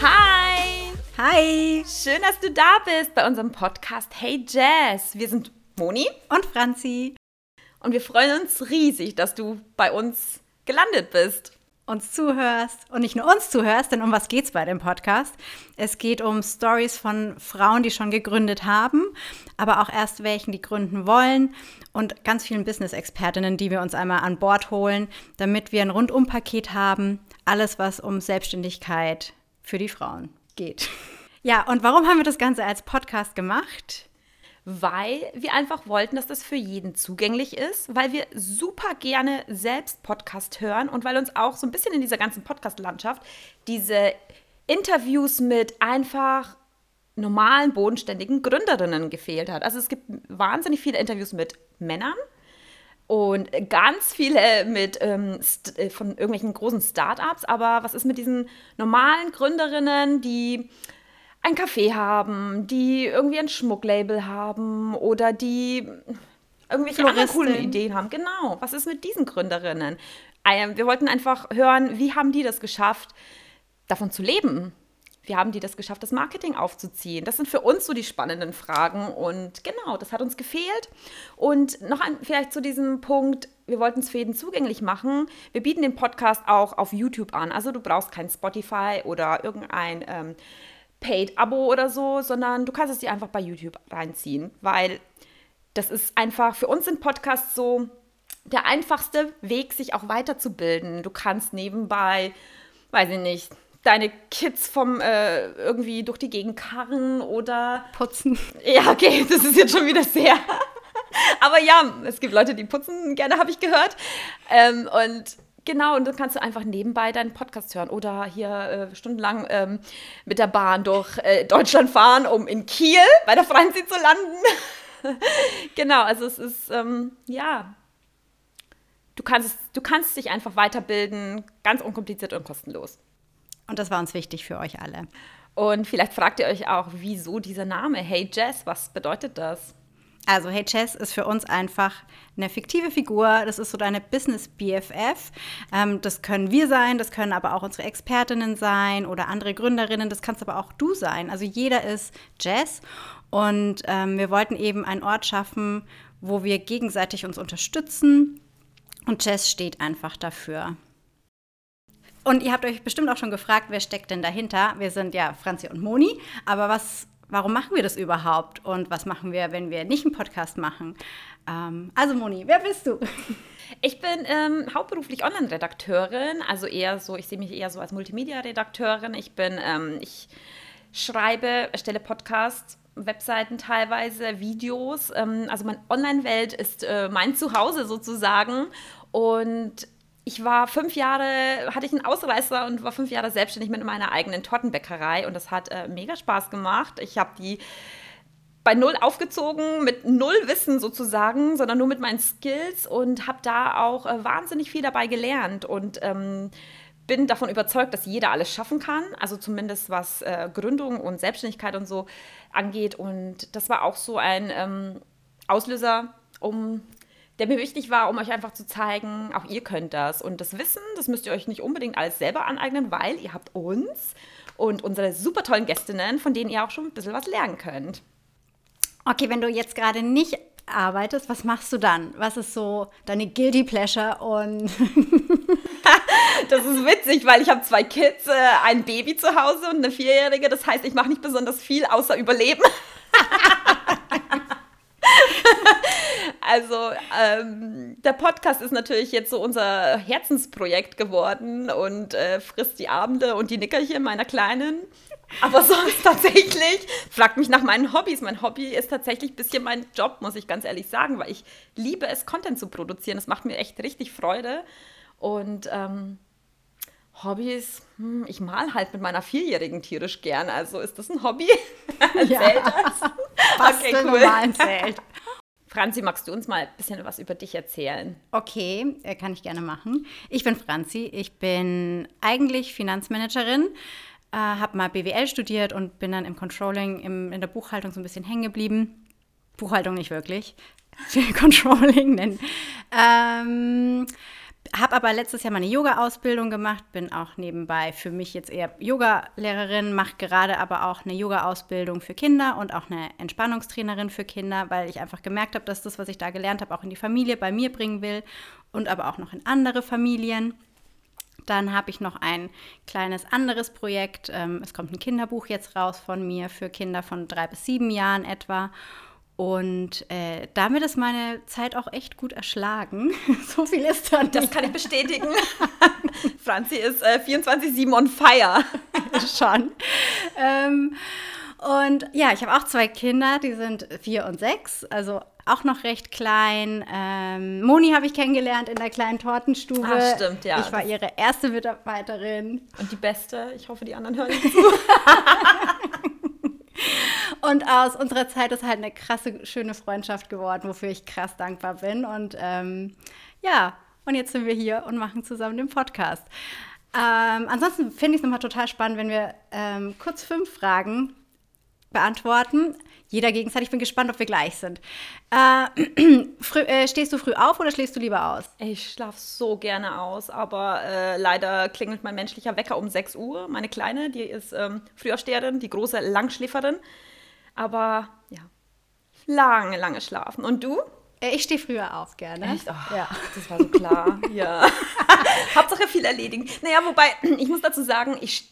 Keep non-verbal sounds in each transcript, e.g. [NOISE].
Hi! Hi Schön, dass du da bist bei unserem Podcast Hey Jazz. Wir sind Moni und Franzi. und wir freuen uns riesig, dass du bei uns gelandet bist. Uns zuhörst und nicht nur uns zuhörst, denn um was geht's bei dem Podcast? Es geht um Stories von Frauen, die schon gegründet haben, aber auch erst welchen, die gründen wollen und ganz vielen Business-Expertinnen, die wir uns einmal an Bord holen, damit wir ein Rundumpaket haben, alles was um Selbstständigkeit für die Frauen geht. Ja, und warum haben wir das Ganze als Podcast gemacht? Weil wir einfach wollten, dass das für jeden zugänglich ist, weil wir super gerne selbst Podcast hören und weil uns auch so ein bisschen in dieser ganzen Podcast-Landschaft diese Interviews mit einfach normalen, bodenständigen Gründerinnen gefehlt hat. Also es gibt wahnsinnig viele Interviews mit Männern und ganz viele mit ähm, äh, von irgendwelchen großen Startups. Aber was ist mit diesen normalen Gründerinnen, die ein Café haben, die irgendwie ein Schmucklabel haben oder die irgendwelche anderen coolen Ideen haben. Genau. Was ist mit diesen Gründerinnen? Wir wollten einfach hören, wie haben die das geschafft, davon zu leben? Wie haben die das geschafft, das Marketing aufzuziehen? Das sind für uns so die spannenden Fragen und genau, das hat uns gefehlt. Und noch ein, vielleicht zu diesem Punkt, wir wollten es für jeden zugänglich machen. Wir bieten den Podcast auch auf YouTube an. Also du brauchst kein Spotify oder irgendein ähm, Paid-Abo oder so, sondern du kannst es dir einfach bei YouTube reinziehen, weil das ist einfach, für uns sind Podcasts so der einfachste Weg, sich auch weiterzubilden. Du kannst nebenbei, weiß ich nicht, deine Kids vom äh, irgendwie durch die Gegend karren oder Putzen. [LAUGHS] ja, okay, das ist jetzt schon wieder sehr. [LAUGHS] Aber ja, es gibt Leute, die putzen gerne, habe ich gehört. Ähm, und genau, und dann kannst du einfach nebenbei deinen Podcast hören oder hier äh, stundenlang ähm, mit der Bahn durch äh, Deutschland fahren, um in Kiel bei der Franzi zu landen. [LAUGHS] genau, also es ist, ähm, ja, du kannst, du kannst dich einfach weiterbilden, ganz unkompliziert und kostenlos. Und das war uns wichtig für euch alle. Und vielleicht fragt ihr euch auch, wieso dieser Name? Hey Jess, was bedeutet das? Also, Hey Chess ist für uns einfach eine fiktive Figur. Das ist so deine Business BFF. Ähm, das können wir sein, das können aber auch unsere Expertinnen sein oder andere Gründerinnen. Das kannst aber auch du sein. Also, jeder ist Jess. Und ähm, wir wollten eben einen Ort schaffen, wo wir gegenseitig uns unterstützen. Und Jess steht einfach dafür. Und ihr habt euch bestimmt auch schon gefragt, wer steckt denn dahinter? Wir sind ja Franzi und Moni, aber was, warum machen wir das überhaupt? Und was machen wir, wenn wir nicht einen Podcast machen? Ähm, also Moni, wer bist du? [LAUGHS] Ich bin ähm, hauptberuflich Online-Redakteurin, also eher so, ich sehe mich eher so als Multimedia-Redakteurin. Ich bin, ähm, ich schreibe, erstelle Podcasts, Webseiten teilweise, Videos. Ähm, also meine Online-Welt ist äh, mein Zuhause sozusagen. Und ich war fünf Jahre, hatte ich einen Ausreißer und war fünf Jahre selbstständig mit meiner eigenen Tortenbäckerei und das hat äh, mega Spaß gemacht. Ich habe die bei null aufgezogen, mit null Wissen sozusagen, sondern nur mit meinen Skills und habe da auch äh, wahnsinnig viel dabei gelernt und ähm, bin davon überzeugt, dass jeder alles schaffen kann, also zumindest was äh, Gründung und Selbstständigkeit und so angeht. Und das war auch so ein ähm, Auslöser, um der mir wichtig war, um euch einfach zu zeigen, auch ihr könnt das. Und das Wissen, das müsst ihr euch nicht unbedingt alles selber aneignen, weil ihr habt uns und unsere super tollen Gästinnen, von denen ihr auch schon ein bisschen was lernen könnt. Okay, wenn du jetzt gerade nicht arbeitest, was machst du dann? Was ist so deine Guilty Pleasure und [LAUGHS] Das ist witzig, weil ich habe zwei Kids, äh, ein Baby zu Hause und eine Vierjährige. Das heißt, ich mache nicht besonders viel außer Überleben. Also ähm, der Podcast ist natürlich jetzt so unser Herzensprojekt geworden und äh, frisst die Abende und die Nickerchen meiner Kleinen. Aber [LAUGHS] sonst tatsächlich, fragt mich nach meinen Hobbys. Mein Hobby ist tatsächlich ein bisschen mein Job, muss ich ganz ehrlich sagen, weil ich liebe es, Content zu produzieren. Das macht mir echt richtig Freude. Und ähm, Hobbys, hm, ich mal halt mit meiner Vierjährigen tierisch gern. Also ist das ein Hobby? [LAUGHS] Zählt das? Basteln Okay, cool. normalen Zelt? Franzi, magst du uns mal ein bisschen was über dich erzählen? Okay, äh, kann ich gerne machen. Ich bin Franzi, ich bin eigentlich Finanzmanagerin, äh, habe mal BWL studiert und bin dann im Controlling, im, in der Buchhaltung so ein bisschen hängen geblieben. Buchhaltung nicht wirklich, [LAUGHS] Controlling nennen. Ähm, habe aber letztes Jahr meine Yoga-Ausbildung gemacht, bin auch nebenbei für mich jetzt eher Yoga-Lehrerin, mache gerade aber auch eine Yoga-Ausbildung für Kinder und auch eine Entspannungstrainerin für Kinder, weil ich einfach gemerkt habe, dass das, was ich da gelernt habe, auch in die Familie bei mir bringen will und aber auch noch in andere Familien. Dann habe ich noch ein kleines anderes Projekt. Ähm, es kommt ein Kinderbuch jetzt raus von mir für Kinder von drei bis sieben Jahren etwa. Und äh, damit ist meine Zeit auch echt gut erschlagen. [LAUGHS] so viel ist da nicht. Das kann ich bestätigen. [LAUGHS] Franzi ist äh, 24-7 on fire. [LAUGHS] schon. Ähm, und ja, ich habe auch zwei Kinder, die sind vier und sechs, also auch noch recht klein. Ähm, Moni habe ich kennengelernt in der kleinen Tortenstube. Ah, stimmt, ja. Ich war ihre erste Mitarbeiterin. Und die beste, ich hoffe, die anderen hören nicht zu. Und aus unserer Zeit ist halt eine krasse, schöne Freundschaft geworden, wofür ich krass dankbar bin. Und ähm, ja, und jetzt sind wir hier und machen zusammen den Podcast. Ähm, ansonsten finde ich es nochmal total spannend, wenn wir ähm, kurz fünf Fragen beantworten. Jeder gegenseitig. Ich bin gespannt, ob wir gleich sind. Äh, [CLEARS THROAT] früh, äh, stehst du früh auf oder schläfst du lieber aus? Ich schlafe so gerne aus, aber äh, leider klingelt mein menschlicher Wecker um 6 Uhr. Meine Kleine, die ist ähm, Frühaufsteherin, die große Langschläferin. Aber ja, lange, lange schlafen. Und du? Äh, Ich stehe früher auf gerne. Echt? Oh, Ja. Das war so klar. [LAUGHS] ja. [LAUGHS] Hauptsache viel erledigen. Naja, wobei, [CLEARS THROAT] ich muss dazu sagen, ich,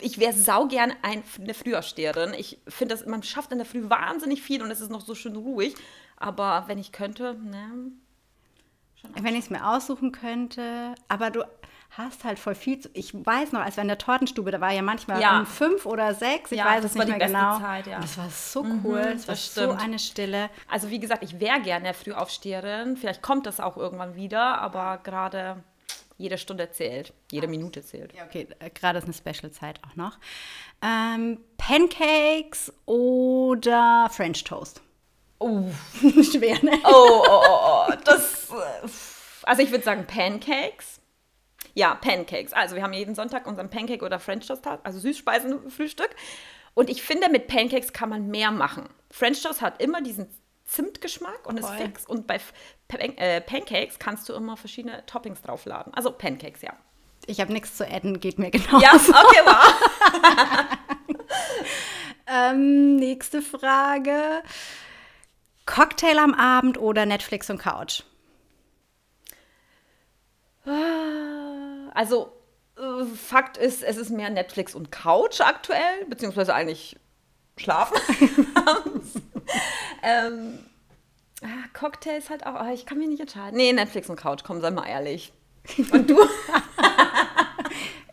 ich wäre saugern ein, eine Frühaufsteherin. Ich finde, dass man schafft in der Früh wahnsinnig viel und es ist noch so schön ruhig. Aber wenn ich könnte, ne? Wenn ich es mir aussuchen könnte, aber du hast halt voll viel zu. Ich weiß noch, als wir in der Tortenstube, da war ja manchmal Ja. um fünf oder sechs, ich Ja, weiß es war nicht die mehr genau. Zeit, ja. Das war so cool, es war das so stimmt. eine Stille. Also wie gesagt, ich wäre gerne Frühaufsteherin. Vielleicht kommt das auch irgendwann wieder, aber gerade jede Stunde zählt, jede Minute zählt. Ja, okay, äh, gerade ist eine Special-Zeit auch noch. Ähm, Pancakes oder French Toast? Oh, [LAUGHS] Schwer, ne? oh, oh, oh, oh. Das, äh, also ich würde sagen Pancakes. Ja, Pancakes. Also wir haben jeden Sonntag unseren Pancake oder French Toast Tag, also Süßspeisenfrühstück. Und ich finde, mit Pancakes kann man mehr machen. French Toast hat immer diesen Zimtgeschmack und ist Voll. fix. Und bei Pan äh, Pancakes kannst du immer verschiedene Toppings draufladen. Also Pancakes, ja. Ich habe nichts zu adden, geht mir [LAUGHS] genau. Ja, okay, wow. [LAUGHS] Ähm, nächste Frage. Cocktail am Abend oder Netflix und Couch? Also, äh, Fakt ist, es ist mehr Netflix und Couch aktuell, beziehungsweise eigentlich schlafen. [LAUGHS] ähm, ah, Cocktails halt auch, aber ich kann mich nicht entscheiden. Nee, Netflix und Couch, komm, sei mal ehrlich. Und du? [LAUGHS]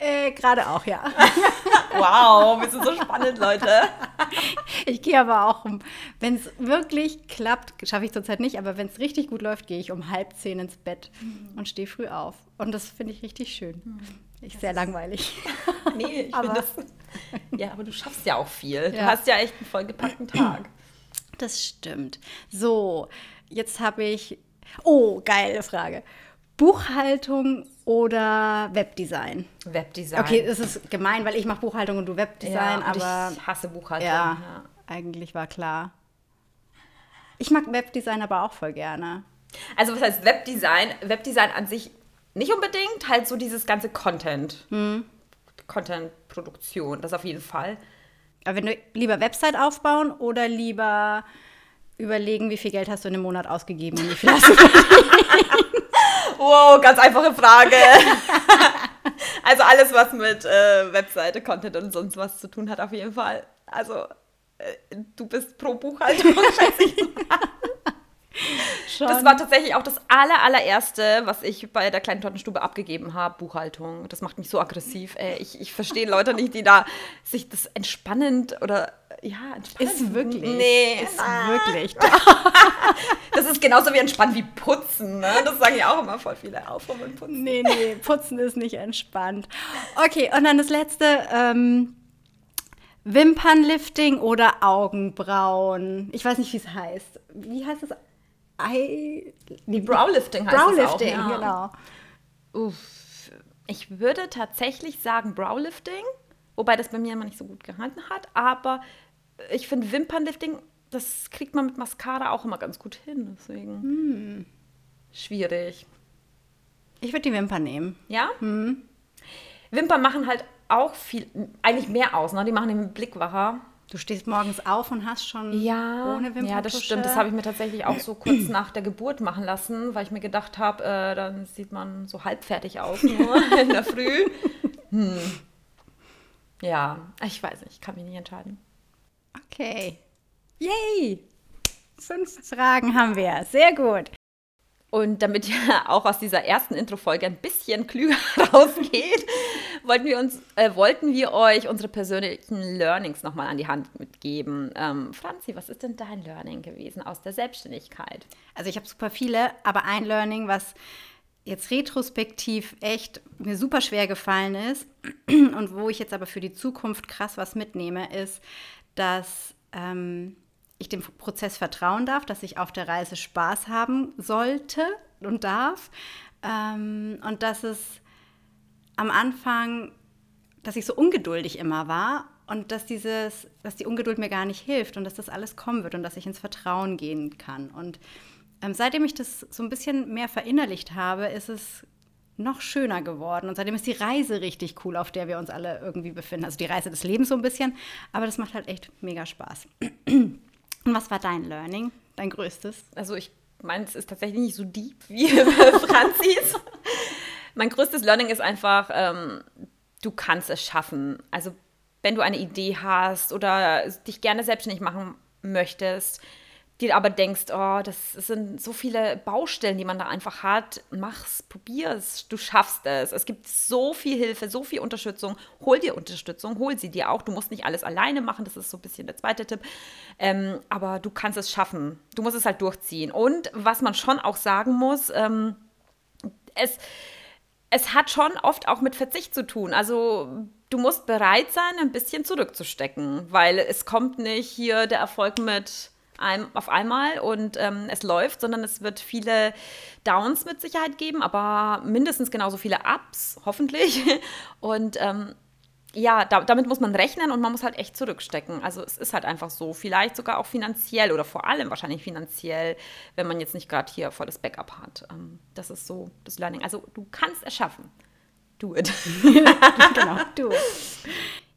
Äh, Gerade auch, ja. [LAUGHS] wow, wir sind so spannend, Leute. Ich gehe aber auch um, wenn es wirklich klappt, schaffe ich zurzeit nicht, aber wenn es richtig gut läuft, gehe ich um halb zehn ins Bett und stehe früh auf. Und das finde ich richtig schön. Ich sehr langweilig. [LAUGHS] Nee, ich [LAUGHS] Aber- das. Ja, aber du schaffst ja auch viel. Du Ja. hast ja echt einen vollgepackten Tag. Das stimmt. So, jetzt habe ich. Oh, geile Frage. Buchhaltung oder Webdesign? Webdesign. Okay, es ist gemein, weil ich mache Buchhaltung und du Webdesign, ja, aber ich hasse Buchhaltung. ja, ja. Eigentlich war klar. Ich mag Webdesign aber auch voll gerne. Also was heißt Webdesign? Webdesign an sich nicht unbedingt, halt so dieses ganze Content. Content-Produktion, das auf jeden Fall. Aber wenn du lieber Website aufbauen oder lieber überlegen, wie viel Geld hast du in einem Monat ausgegeben und wie viel hast du Wow, ganz einfache Frage. also alles, was mit äh, Webseite, Content und sonst was zu tun hat, auf jeden Fall. Also du bist pro Buchhaltung, [LAUGHS] schätze ich. schon? Das war tatsächlich auch das aller, allererste, was ich bei der kleinen Tortenstube abgegeben habe, Buchhaltung. Das macht mich so aggressiv. Ey. Ich, ich verstehe Leute nicht, die da sich das entspannend oder ja, entspannend. ist wirklich. Nee, ist na, wirklich. [LAUGHS] Das ist genauso wie entspannt wie putzen. Ne? Das sagen ja auch immer voll viele Aufräumen und putzen. Nee, nee, putzen ist nicht entspannt. Okay, und dann das letzte. Ähm, Wimpernlifting oder Augenbrauen? Ich weiß nicht, wie es heißt. Wie heißt es? Eye die Browlifting heißt Browlifting, es auch. Ja. genau. Uff. Ich würde tatsächlich sagen Browlifting, wobei das bei mir immer nicht so gut gehalten hat. Aber ich finde Wimpernlifting, das kriegt man mit Mascara auch immer ganz gut hin. Deswegen schwierig. Ich würde die Wimpern nehmen. Ja? Wimpern machen halt auch viel, eigentlich mehr aus, ne? Die machen den Blick wacher. Du stehst morgens auf und hast schon ohne Wimperntusche. ja, das stimmt. Das habe ich mir tatsächlich auch so kurz nach der Geburt machen lassen, weil ich mir gedacht habe, äh, dann sieht man so halbfertig aus [LAUGHS] nur in der Früh. Hm. Ja, ich weiß nicht, ich kann mich nicht entscheiden. Okay. Yay! Fünf Fragen haben wir. Sehr gut. Und damit ihr [LAUGHS] auch aus dieser ersten Intro-Folge ein bisschen klüger [LAUGHS] rausgeht, wollten wir, uns, äh, wollten wir euch unsere persönlichen Learnings nochmal an die Hand mitgeben. Ähm, Franzi, was ist denn dein Learning gewesen aus der Selbstständigkeit? Also ich habe super viele, aber ein Learning, was jetzt retrospektiv echt mir super schwer gefallen ist [CLEARS THROAT] und wo ich jetzt aber für die Zukunft krass was mitnehme, ist, dass ähm, ich dem Prozess vertrauen darf, dass ich auf der Reise Spaß haben sollte und darf ähm, und dass es am Anfang, dass ich so ungeduldig immer war und dass dieses, dass die Ungeduld mir gar nicht hilft und dass das alles kommen wird und dass ich ins Vertrauen gehen kann und ähm, seitdem ich das so ein bisschen mehr verinnerlicht habe, ist es noch schöner geworden. Und seitdem ist die Reise richtig cool, auf der wir uns alle irgendwie befinden. Also die Reise des Lebens so ein bisschen. Aber das macht halt echt mega Spaß. [CLEARS THROAT] Und was war dein Learning? Dein größtes? Also ich meine, es ist tatsächlich nicht so deep wie [LAUGHS] Franzis. mein größtes Learning ist einfach, ähm, du kannst es schaffen. Also wenn du eine Idee hast oder dich gerne selbstständig machen möchtest, dir aber denkst, oh, das sind so viele Baustellen, die man da einfach hat, mach's, probier's, du schaffst es. Es gibt so viel Hilfe, so viel Unterstützung. Hol dir Unterstützung, hol sie dir auch. Du musst nicht alles alleine machen, das ist so ein bisschen der zweite Tipp. Ähm, aber du kannst es schaffen. Du musst es halt durchziehen. Und was man schon auch sagen muss, ähm, es, es hat schon oft auch mit Verzicht zu tun. Also du musst bereit sein, ein bisschen zurückzustecken, weil es kommt nicht hier der Erfolg mit einem, auf einmal und ähm, es läuft, sondern es wird viele Downs mit Sicherheit geben, aber mindestens genauso viele Ups, hoffentlich. [LAUGHS] Und ähm, ja, da, damit muss man rechnen und man muss halt echt zurückstecken. Also es ist halt einfach so, vielleicht sogar auch finanziell oder vor allem wahrscheinlich finanziell, wenn man jetzt nicht gerade hier volles Backup hat. Ähm, das ist so das Learning. Also du kannst es schaffen. Do it. [LAUGHS] genau, [LAUGHS] du.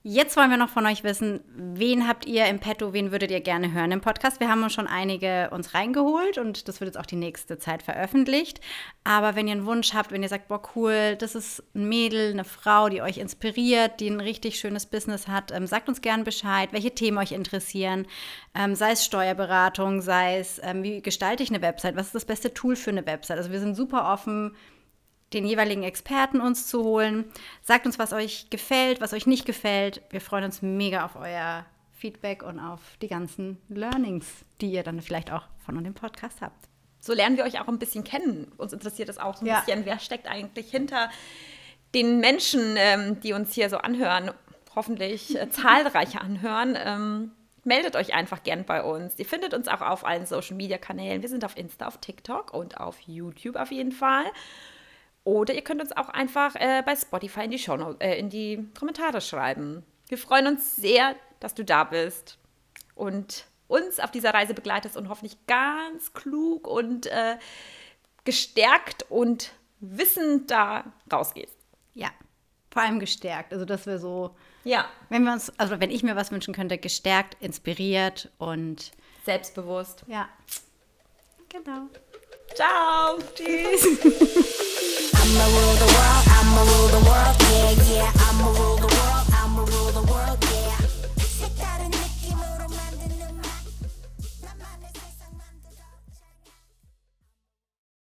Jetzt wollen wir noch von euch wissen, wen habt ihr im Petto, wen würdet ihr gerne hören im Podcast? Wir haben uns schon einige uns reingeholt und das wird jetzt auch die nächste Zeit veröffentlicht. Aber wenn ihr einen Wunsch habt, wenn ihr sagt, boah, cool, das ist ein Mädel, eine Frau, die euch inspiriert, die ein richtig schönes Business hat, ähm, sagt uns gern Bescheid, welche Themen euch interessieren. Ähm, sei es Steuerberatung, sei es, ähm, wie gestalte ich eine Website, was ist das beste Tool für eine Website. Also wir sind super offen den jeweiligen Experten uns zu holen. Sagt uns, was euch gefällt, was euch nicht gefällt. Wir freuen uns mega auf euer Feedback und auf die ganzen Learnings, die ihr dann vielleicht auch von dem Podcast habt. So lernen wir euch auch ein bisschen kennen. Uns interessiert es auch so ein Ja. bisschen, wer steckt eigentlich hinter den Menschen, ähm, die uns hier so anhören, hoffentlich äh, zahlreiche anhören. Ähm, meldet euch einfach gern bei uns. Ihr findet uns auch auf allen Social Media Kanälen. Wir sind auf Insta, auf TikTok und auf YouTube auf jeden Fall. Oder ihr könnt uns auch einfach äh, bei Spotify in die, Show, äh, in die Kommentare schreiben. Wir freuen uns sehr, dass du da bist und uns auf dieser Reise begleitest und hoffentlich ganz klug und äh, gestärkt und wissend da rausgehst. Ja, vor allem gestärkt. Also, dass wir so, Ja, wenn wir uns, also wenn ich mir was wünschen könnte, gestärkt, inspiriert und selbstbewusst. ja. Genau. Ciao. Tschüss. [LAUGHS] I'ma rule the world, I'ma rule the world, yeah, yeah, I'ma rule the world, I'ma rule the world.